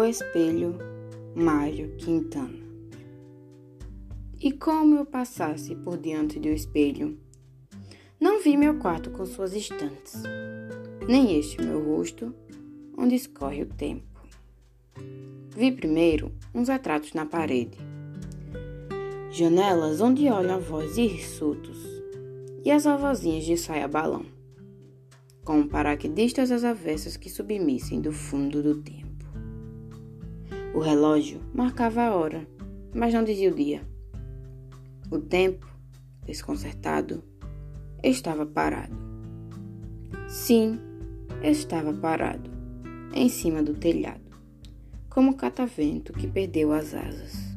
espelho, Mário Quintana. E como eu passasse por diante do espelho, não vi meu quarto com suas estantes, nem este meu rosto, onde escorre o tempo. Vi primeiro uns retratos na parede, janelas onde olham avós hirsutos e as avózinhas de saia balão, com paraquedistas às avessas que submissem do fundo do tempo. O relógio marcava a hora, mas não dizia o dia. O tempo, desconcertado, estava parado. Sim, estava parado, em cima do telhado, como um catavento que perdeu as asas.